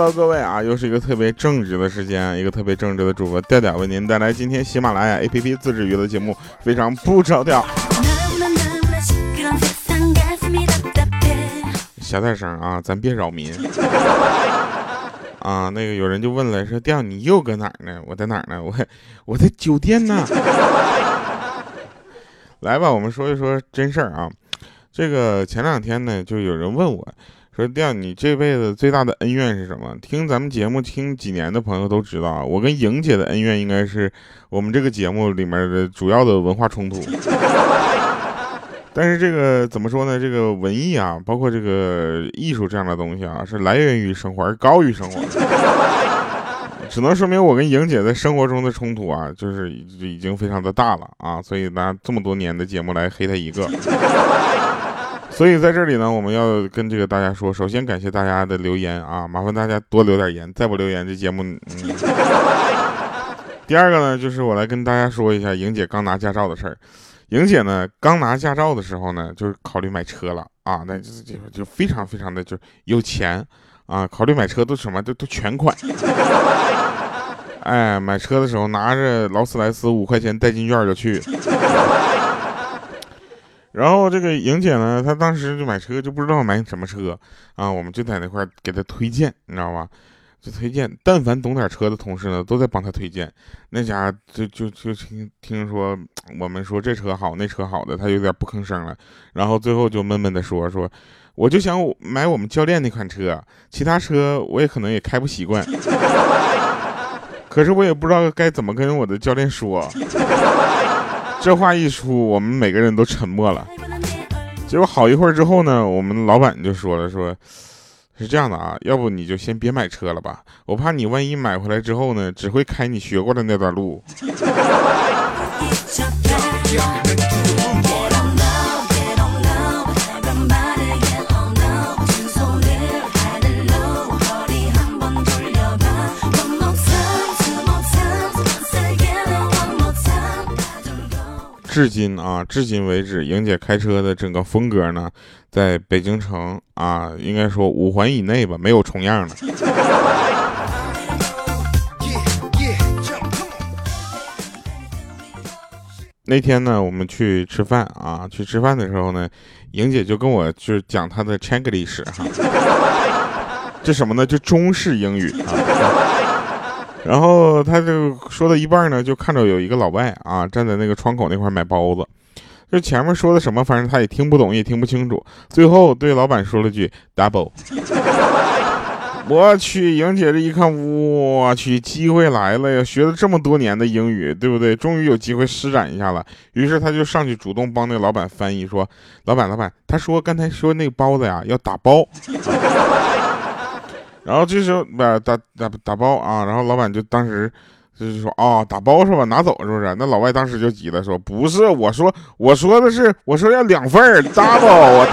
，Hello，各位啊，又是一个特别正直的时间，一个特别正直的主播调调为您带来今天喜马拉雅 APP 自制娱乐节目，非常不着调。小点声啊，咱别扰民。啊，那个有人就问了，说调你又搁哪儿呢？我在哪儿呢？我我在酒店呢。来吧，我们说一说真事儿啊。这个前两天呢，就有人问我，说调你这辈子最大的恩怨是什么？听咱们节目听几年的朋友都知道啊，我跟莹姐的恩怨应该是我们这个节目里面的主要的文化冲突。但是这个怎么说呢？这个文艺啊，包括这个艺术这样的东西啊，是来源于生活而高于生活。只能说明我跟莹姐在生活中的冲突啊，就是已经非常的大了啊，所以拿这么多年的节目来黑她一个。所以在这里呢，我们要跟这个大家说，首先感谢大家的留言啊，麻烦大家多留点言，再不留言这节目，嗯。第二个呢，就是我来跟大家说一下莹姐刚拿驾照的事儿。莹姐呢，刚拿驾照的时候呢，就是考虑买车了啊，那就就就非常非常的就有钱啊，考虑买车都什么都都全款。哎，买车的时候拿着劳斯莱斯五块钱代金券就去。然后这个莹姐呢，她当时就买车就不知道买什么车啊，我们就在那块给她推荐，你知道吧？就推荐，但凡懂点车的同事呢，都在帮她推荐。那家就就就听听说我们说这车好那车好的，他有点不吭声了。然后最后就闷闷的说说，我就想买我们教练那款车，其他车我也可能也开不习惯。可是我也不知道该怎么跟我的教练说。这话一出，我们每个人都沉默了。结果好一会儿之后呢，我们老板就说了说。是这样的啊，要不你就先别买车了吧，我怕你万一买回来之后呢，只会开你学过的那段路。至今啊，至今为止，莹姐开车的整个风格呢，在北京城啊，应该说五环以内吧，没有重样的。那天呢，我们去吃饭啊，去吃饭的时候呢，莹姐就跟我就是讲她的 Chinglish 哈，这什么呢？就中式英语啊。然后他就说到一半呢，就看到有一个老外啊站在那个窗口那块买包子，就前面说的什么，反正他也听不懂，也听不清楚。最后对老板说了句 “double”。我去，莹姐这一看，我去，机会来了呀！学了这么多年的英语，对不对？终于有机会施展一下了。于是他就上去主动帮那个老板翻译，说：“老板，老板，他说刚才说那个包子呀要打包。”然后这时候把打打打包啊，然后老板就当时就是说啊，打包是吧？拿走是不是？那老外当时就急了，说不是，我说我说的是，我说要两份 double，我的。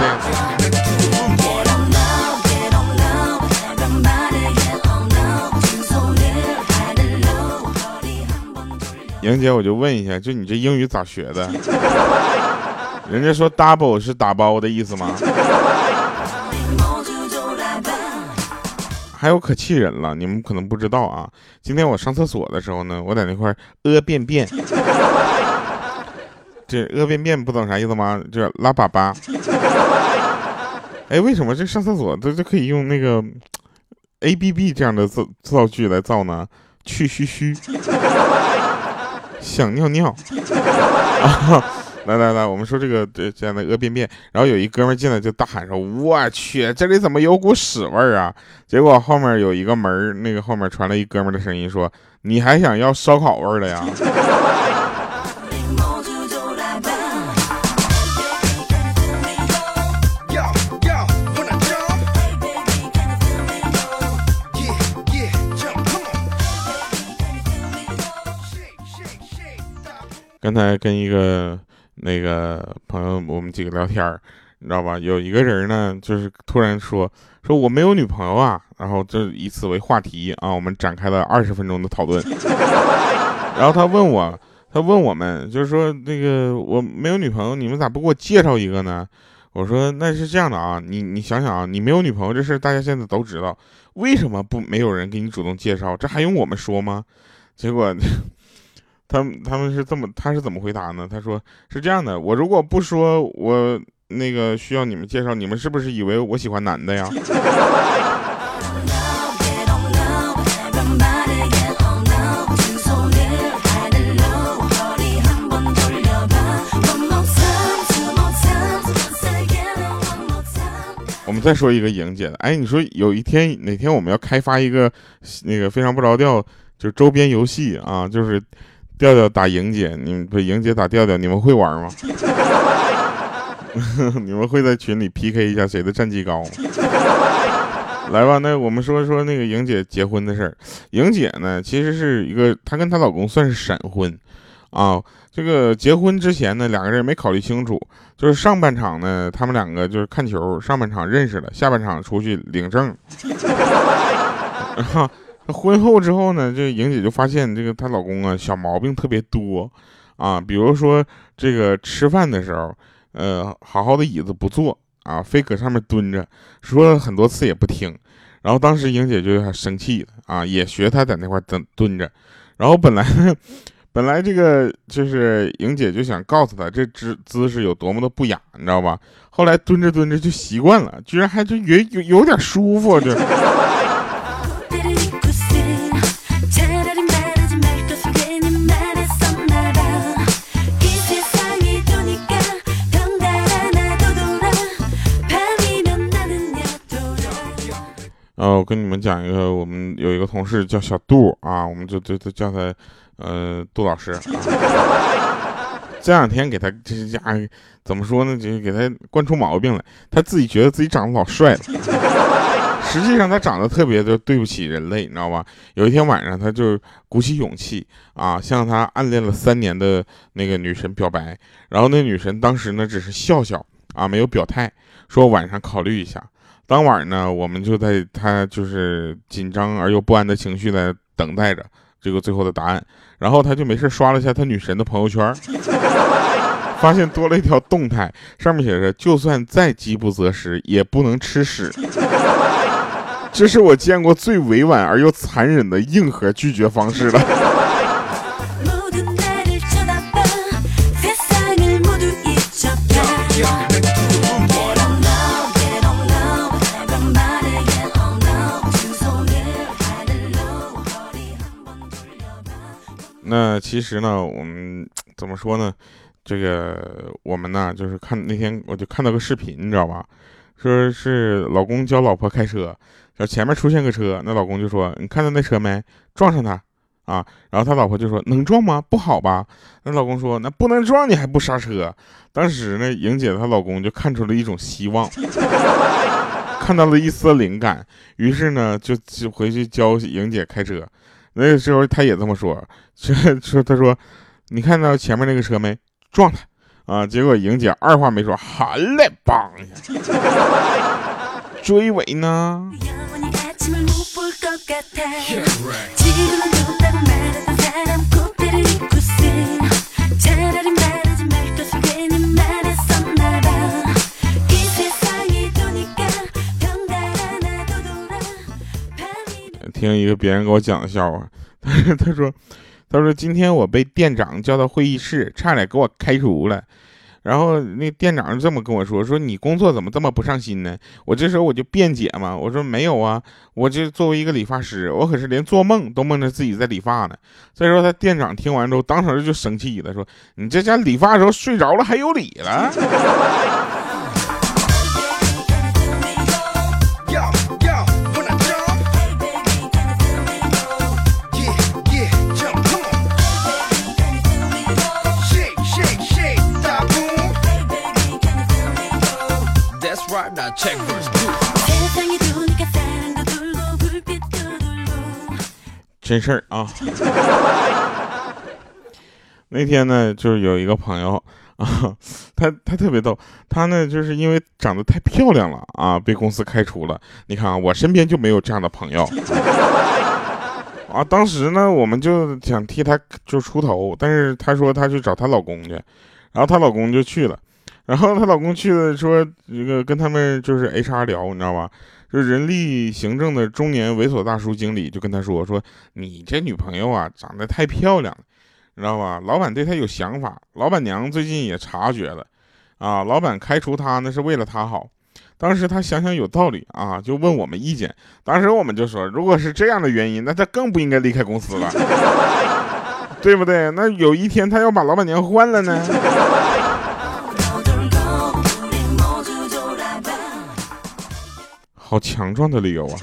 莹姐，我就问一下，就你这英语咋学的？人家说 double 是打包的意思吗？还有可气人了，你们可能不知道啊。今天我上厕所的时候呢，我在那块屙便便。这屙便便不懂啥意思吗？就是拉粑粑。哎，为什么这上厕所都都可以用那个 A B B 这样的造造句来造呢？去嘘嘘，想尿尿。来来来，我们说这个这样的恶便便，然后有一哥们进来就大喊说：“我去，这里怎么有股屎味儿啊？”结果后面有一个门那个后面传来一哥们的声音说：“你还想要烧烤味儿的呀？” 刚才跟一个。那个朋友，我们几个聊天儿，你知道吧？有一个人呢，就是突然说说我没有女朋友啊，然后就以此为话题啊，我们展开了二十分钟的讨论。然后他问我，他问我们，就是说那个我没有女朋友，你们咋不给我介绍一个呢？我说那是这样的啊，你你想想啊，你没有女朋友这事大家现在都知道，为什么不没有人给你主动介绍？这还用我们说吗？结果，他们他们是这么他是怎么回答呢？他说是这样的，我如果不说我那个需要你们介绍，你们是不是以为我喜欢男的呀？我们再说一个莹姐的，哎，你说有一天哪天我们要开发一个那个非常不着调，就是周边游戏啊，就是调调打莹姐，你们不莹姐打调调，你们会玩吗？你们会在群里 PK 一下谁的战绩高吗？来吧，那我们说说那个莹姐结婚的事儿。莹姐呢，其实是一个她跟她老公算是闪婚啊。这个结婚之前呢，两个人没考虑清楚，就是上半场呢，他们两个就是看球，上半场认识了，下半场出去领证。啊，婚后之后呢，这莹姐就发现这个她老公啊小毛病特别多啊，比如说这个吃饭的时候，呃，好好的椅子不坐啊，非搁上面蹲着，说了很多次也不听，然后当时莹姐就有点生气了啊，也学他在那块蹲蹲着，然后本来。本来这个就是莹姐就想告诉他这姿姿势有多么的不雅，你知道吧？后来蹲着蹲着就习惯了，居然还就有有有点舒服，这。呃，我跟你们讲一个，我们有一个同事叫小杜啊，我们就就就叫他。呃，杜老师，这两天给他这家怎么说呢？就给他惯出毛病来。他自己觉得自己长得老帅了，实际上他长得特别的对不起人类，你知道吧？有一天晚上，他就鼓起勇气啊，向他暗恋了三年的那个女神表白。然后那女神当时呢，只是笑笑啊，没有表态，说晚上考虑一下。当晚呢，我们就在他就是紧张而又不安的情绪在等待着。这个最后的答案，然后他就没事刷了一下他女神的朋友圈，发现多了一条动态，上面写着：“就算再饥不择食，也不能吃屎。”这是我见过最委婉而又残忍的硬核拒绝方式了。其实呢，我们怎么说呢？这个我们呢，就是看那天我就看到个视频，你知道吧？说是老公教老婆开车，然后前面出现个车，那老公就说：“你看到那车没？撞上他啊！”然后他老婆就说：“能撞吗？不好吧？”那老公说：“那不能撞，你还不刹车？”当时呢，莹姐她老公就看出了一种希望，看到了一丝灵感，于是呢，就就回去教莹姐开车。那个时候他也这么说，说说他说，你看到前面那个车没？撞他啊！结果莹姐二话没说，好嘞，帮一下，追尾呢。听一个别人给我讲的笑话，他 他说，他说今天我被店长叫到会议室，差点给我开除了。然后那店长就这么跟我说，说你工作怎么这么不上心呢？我这时候我就辩解嘛，我说没有啊，我这作为一个理发师，我可是连做梦都梦着自己在理发呢。所以说他店长听完之后，当时就生气了，说你这家理发的时候睡着了还有理了。真事儿啊！那天呢，就是有一个朋友 啊，他他特别逗，他呢就是因为长得太漂亮了啊，被公司开除了。你看啊，我身边就没有这样的朋友 啊。当时呢，我们就想替他就出头，但是他说他去找她老公去，然后她老公就去了。然后她老公去了，说这个跟他们就是 HR 聊，你知道吧？就人力行政的中年猥琐大叔经理就跟他说说，你这女朋友啊长得太漂亮了，你知道吧？老板对她有想法，老板娘最近也察觉了，啊，老板开除她那是为了她好。当时他想想有道理啊，就问我们意见。当时我们就说，如果是这样的原因，那他更不应该离开公司了，对不对？那有一天他要把老板娘换了呢？好强壮的理由啊！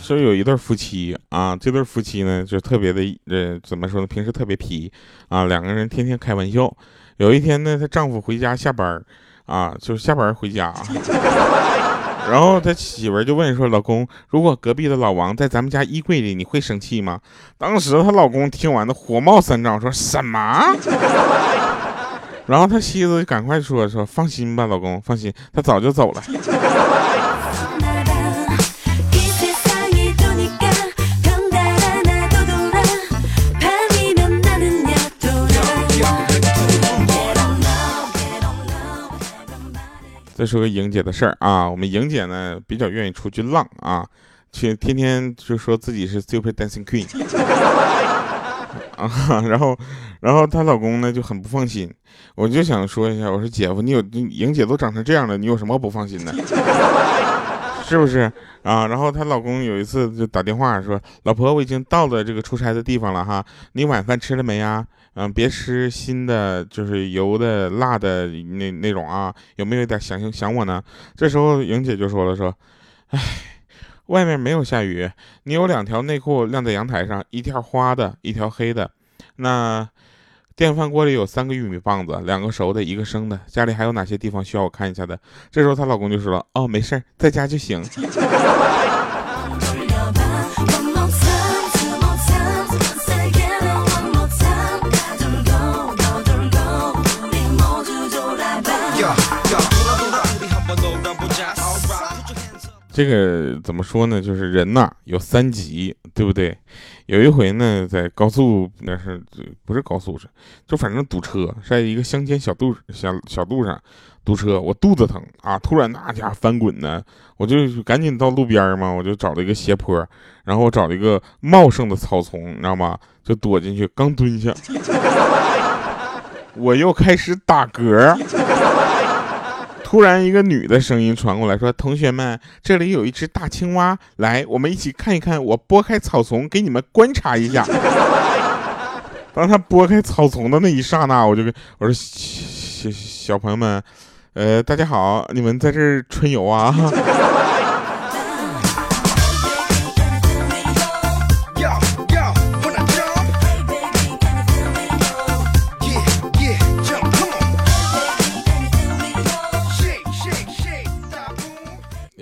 说有一对夫妻啊，这对夫妻呢就特别的呃，怎么说呢？平时特别皮啊，两个人天天开玩笑。有一天呢，她丈夫回家下班啊，就下班回家。然后他媳妇就问说：“老公，如果隔壁的老王在咱们家衣柜里，你会生气吗？”当时她老公听完的火冒三丈，说什么？然后他妻子赶快说：“说放心吧，老公，放心，他早就走了。”再说个莹姐的事儿啊，我们莹姐呢比较愿意出去浪啊，去天天就说自己是 super dancing queen 啊，然后，然后她老公呢就很不放心，我就想说一下，我说姐夫，你有莹姐都长成这样了，你有什么不放心的？是不是啊？然后她老公有一次就打电话说，老婆，我已经到了这个出差的地方了哈，你晚饭吃了没呀？嗯，别吃新的，就是油的、辣的那那种啊，有没有一点想想我呢？这时候莹姐就说了，说，哎，外面没有下雨，你有两条内裤晾在阳台上，一条花的，一条黑的。那电饭锅里有三个玉米棒子，两个熟的，一个生的。家里还有哪些地方需要我看一下的？这时候她老公就说了，哦，没事在家就行。这个怎么说呢？就是人呐，有三急，对不对？有一回呢，在高速那是不是高速上，就反正堵车，在一个乡间小路小小路上堵车，我肚子疼啊！突然那家翻滚呢，我就赶紧到路边嘛，我就找了一个斜坡，然后我找了一个茂盛的草丛，你知道吗？就躲进去，刚蹲下，我又开始打嗝。突然，一个女的声音传过来，说：“同学们，这里有一只大青蛙，来，我们一起看一看。我拨开草丛，给你们观察一下。” 当他拨开草丛的那一刹那，我就跟我说：“小小朋友们，呃，大家好，你们在这儿春游啊？”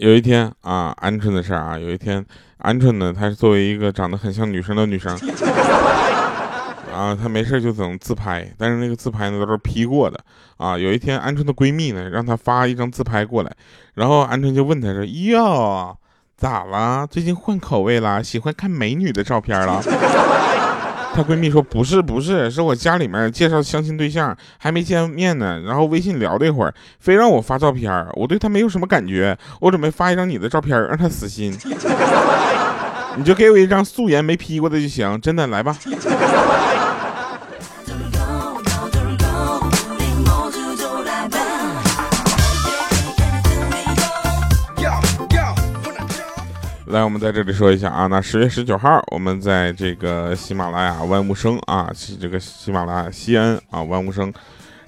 有一天啊，鹌鹑的事儿啊，有一天，鹌鹑呢，她是作为一个长得很像女生的女生，啊，她没事就总自拍，但是那个自拍呢都是 P 过的啊。有一天，鹌鹑的闺蜜呢让她发一张自拍过来，然后鹌鹑就问她说：“哟，咋了？最近换口味了，喜欢看美女的照片了？”她闺蜜说：“不是，不是，是我家里面介绍相亲对象，还没见面呢。然后微信聊了一会儿，非让我发照片，我对她没有什么感觉。我准备发一张你的照片，让她死心。你就给我一张素颜没 P 过的就行，真的，来吧。”来，我们在这里说一下啊，那十月十九号，我们在这个喜马拉雅万物生啊，这个喜马拉雅西安啊万物生，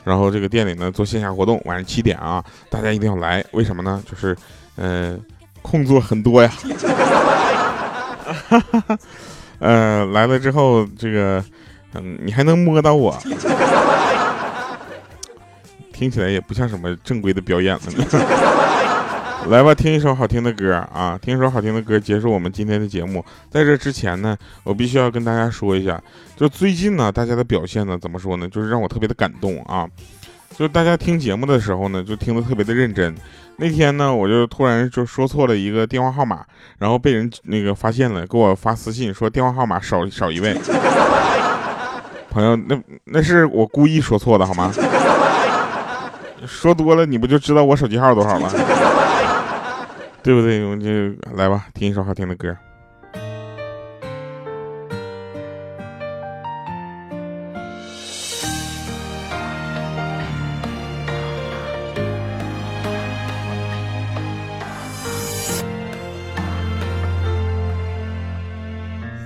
然后这个店里呢做线下活动，晚上七点啊，大家一定要来，为什么呢？就是，呃，空座很多呀，呃，来了之后，这个，嗯，你还能摸到我，听起来也不像什么正规的表演了呢。来吧，听一首好听的歌啊！听一首好听的歌，结束我们今天的节目。在这之前呢，我必须要跟大家说一下，就最近呢，大家的表现呢，怎么说呢？就是让我特别的感动啊。就大家听节目的时候呢，就听得特别的认真。那天呢，我就突然就说错了一个电话号码，然后被人那个发现了，给我发私信说电话号码少少一位。朋友，那那是我故意说错的，好吗？说多了你不就知道我手机号多少了？对不对？我们就来吧听一首好听的歌。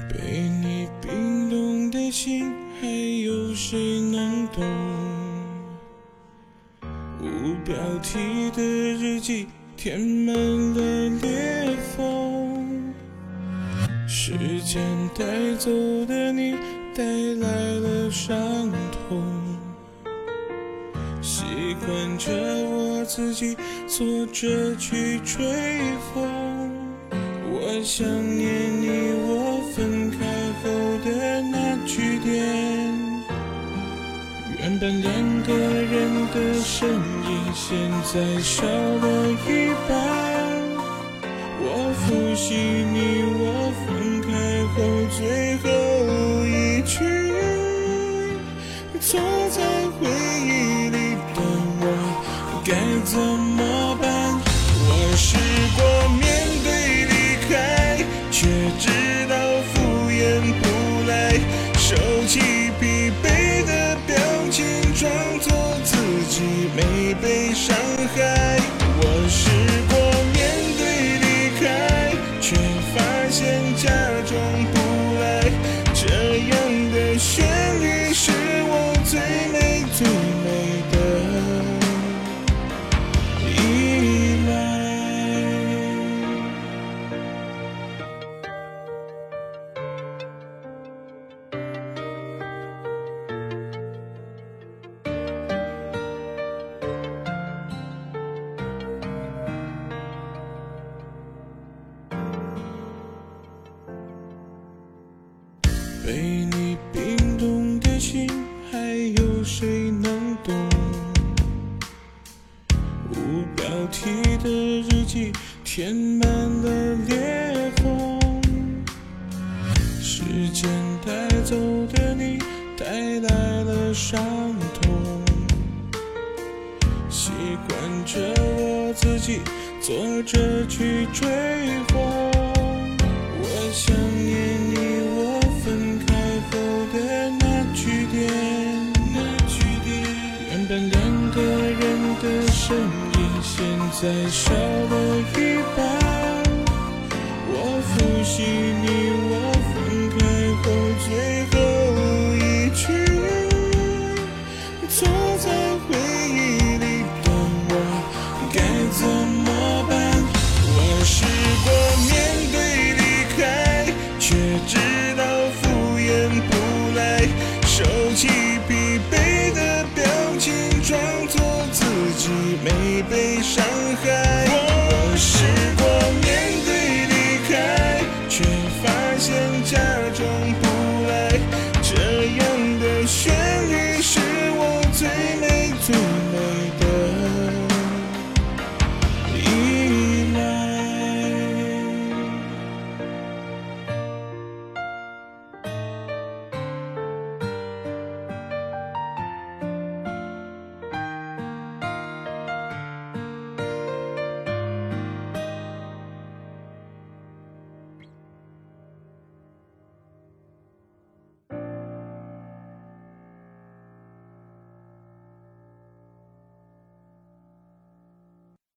被你冰冻的心还有谁能懂？无标题的日记填满了裂缝，时间带走的你，带来了伤痛。习惯着我自己坐着去吹风，我想念但两个人的身影，现在少了一半。我复习你我分开后最后一句，坐在回忆里的我该怎么现在记，